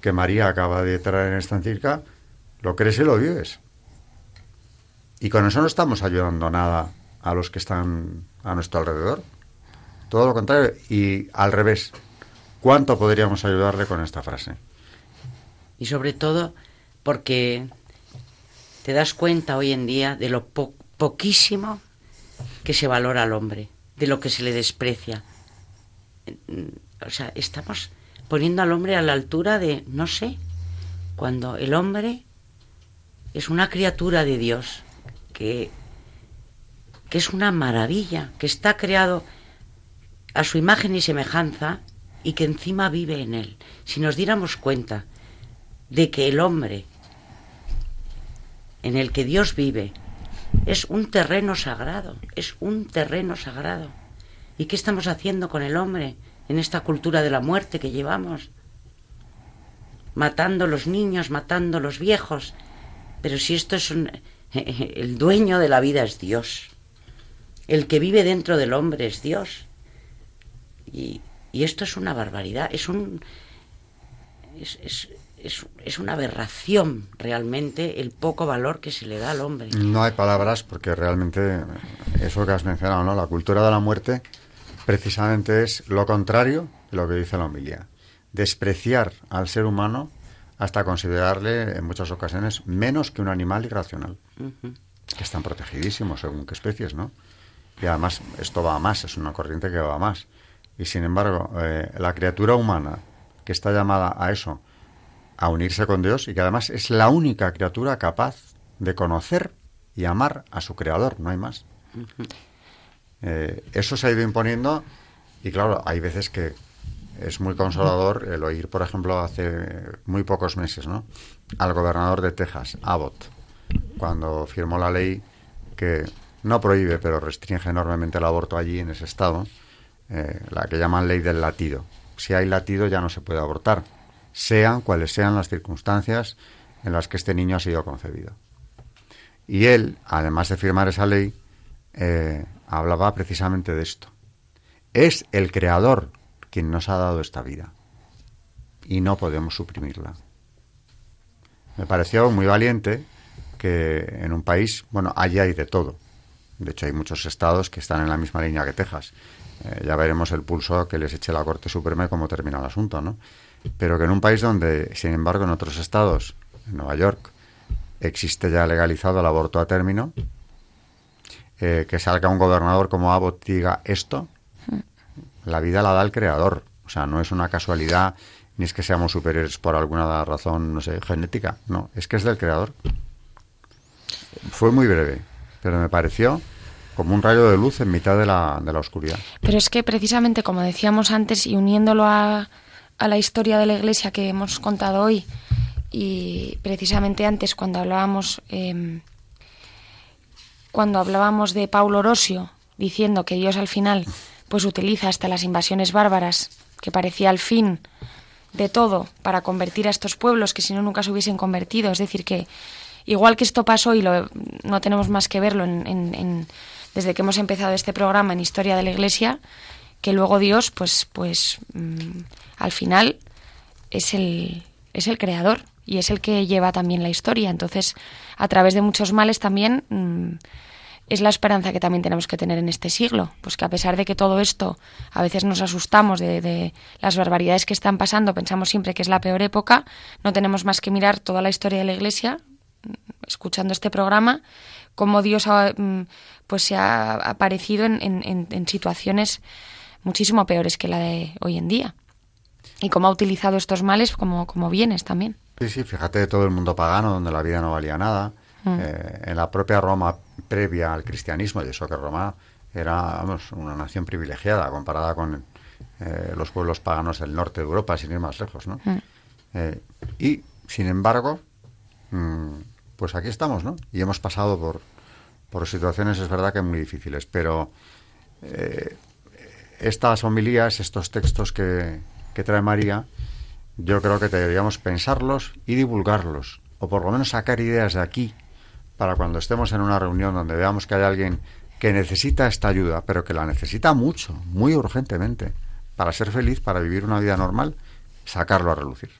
que María acaba de traer en esta encíclica, lo crees y lo vives. Y con eso no estamos ayudando nada a los que están a nuestro alrededor. Todo lo contrario. Y al revés, ¿cuánto podríamos ayudarle con esta frase? Y sobre todo porque te das cuenta hoy en día de lo poquísimo que se valora al hombre, de lo que se le desprecia. O sea, estamos poniendo al hombre a la altura de, no sé, cuando el hombre es una criatura de Dios, que, que es una maravilla, que está creado a su imagen y semejanza y que encima vive en él. Si nos diéramos cuenta de que el hombre en el que Dios vive es un terreno sagrado, es un terreno sagrado. ¿Y qué estamos haciendo con el hombre en esta cultura de la muerte que llevamos? Matando los niños, matando los viejos. Pero si esto es un... El dueño de la vida es Dios. El que vive dentro del hombre es Dios. Y, y esto es una barbaridad, es un... Es, es, es, es, una aberración realmente el poco valor que se le da al hombre. No hay palabras porque realmente eso que has mencionado, ¿no? La cultura de la muerte precisamente es lo contrario de lo que dice la homilía. Despreciar al ser humano hasta considerarle en muchas ocasiones menos que un animal irracional. Uh -huh. Que están protegidísimos según qué especies, ¿no? Y además esto va a más, es una corriente que va a más. Y sin embargo, eh, la criatura humana que está llamada a eso, a unirse con Dios y que además es la única criatura capaz de conocer y amar a su creador, no hay más. Eh, eso se ha ido imponiendo y claro, hay veces que es muy consolador el oír, por ejemplo, hace muy pocos meses, ¿no? Al gobernador de Texas, Abbott, cuando firmó la ley que no prohíbe, pero restringe enormemente el aborto allí en ese estado, eh, la que llaman ley del latido. Si hay latido ya no se puede abortar, sean cuales sean las circunstancias en las que este niño ha sido concebido. Y él, además de firmar esa ley, eh, hablaba precisamente de esto. Es el creador quien nos ha dado esta vida y no podemos suprimirla. Me pareció muy valiente que en un país, bueno, allí hay de todo. De hecho, hay muchos estados que están en la misma línea que Texas. Eh, ya veremos el pulso que les eche la Corte Suprema y cómo termina el asunto, ¿no? Pero que en un país donde, sin embargo, en otros estados, en Nueva York, existe ya legalizado el aborto a término, eh, que salga un gobernador como Abbott diga esto, la vida la da el creador. O sea, no es una casualidad ni es que seamos superiores por alguna razón, no sé, genética. No, es que es del creador. Fue muy breve, pero me pareció como un rayo de luz en mitad de la, de la oscuridad. Pero es que precisamente, como decíamos antes, y uniéndolo a, a la historia de la Iglesia que hemos contado hoy, y precisamente antes cuando hablábamos, eh, cuando hablábamos de Paulo Orosio, diciendo que Dios al final pues utiliza hasta las invasiones bárbaras, que parecía el fin de todo para convertir a estos pueblos que si no nunca se hubiesen convertido. Es decir, que igual que esto pasó y lo, no tenemos más que verlo en, desde que hemos empezado este programa en Historia de la Iglesia, que luego Dios, pues, pues mmm, al final es el, es el creador y es el que lleva también la historia. Entonces, a través de muchos males también mmm, es la esperanza que también tenemos que tener en este siglo. Pues que a pesar de que todo esto a veces nos asustamos de, de, las barbaridades que están pasando, pensamos siempre que es la peor época, no tenemos más que mirar toda la historia de la Iglesia, escuchando este programa, cómo Dios ha, pues se ha aparecido en, en, en situaciones muchísimo peores que la de hoy en día. Y cómo ha utilizado estos males como, como bienes también. Sí, sí, fíjate todo el mundo pagano, donde la vida no valía nada. Mm. Eh, en la propia Roma previa al cristianismo, y eso que Roma era vamos, una nación privilegiada comparada con eh, los pueblos paganos del norte de Europa, sin ir más lejos, ¿no? Mm. Eh, y, sin embargo, mmm, pues aquí estamos, ¿no? Y hemos pasado por, por situaciones, es verdad que muy difíciles, pero eh, estas homilías, estos textos que, que trae María, yo creo que deberíamos pensarlos y divulgarlos, o por lo menos sacar ideas de aquí, para cuando estemos en una reunión donde veamos que hay alguien que necesita esta ayuda, pero que la necesita mucho, muy urgentemente, para ser feliz, para vivir una vida normal, sacarlo a relucir.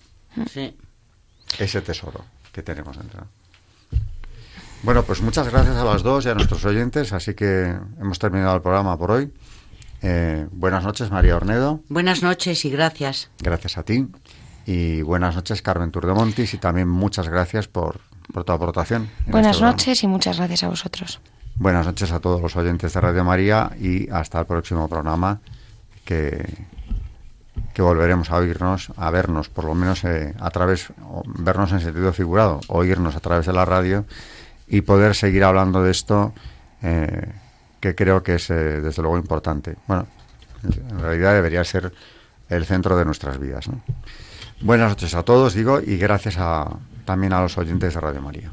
Sí. Ese tesoro que tenemos dentro. Bueno, pues muchas gracias a las dos y a nuestros oyentes, así que hemos terminado el programa por hoy. Eh, buenas noches, María Ornedo. Buenas noches y gracias. Gracias a ti. Y buenas noches, Carmen Turdemontis, y también muchas gracias por, por tu aportación. Buenas este noches y muchas gracias a vosotros. Buenas noches a todos los oyentes de Radio María y hasta el próximo programa que, que volveremos a oírnos, a vernos, por lo menos eh, a través, vernos en sentido figurado, oírnos a través de la radio y poder seguir hablando de esto eh, que creo que es eh, desde luego importante. Bueno, En realidad debería ser el centro de nuestras vidas. Buenas noches a todos, digo, y gracias a, también a los oyentes de Radio María.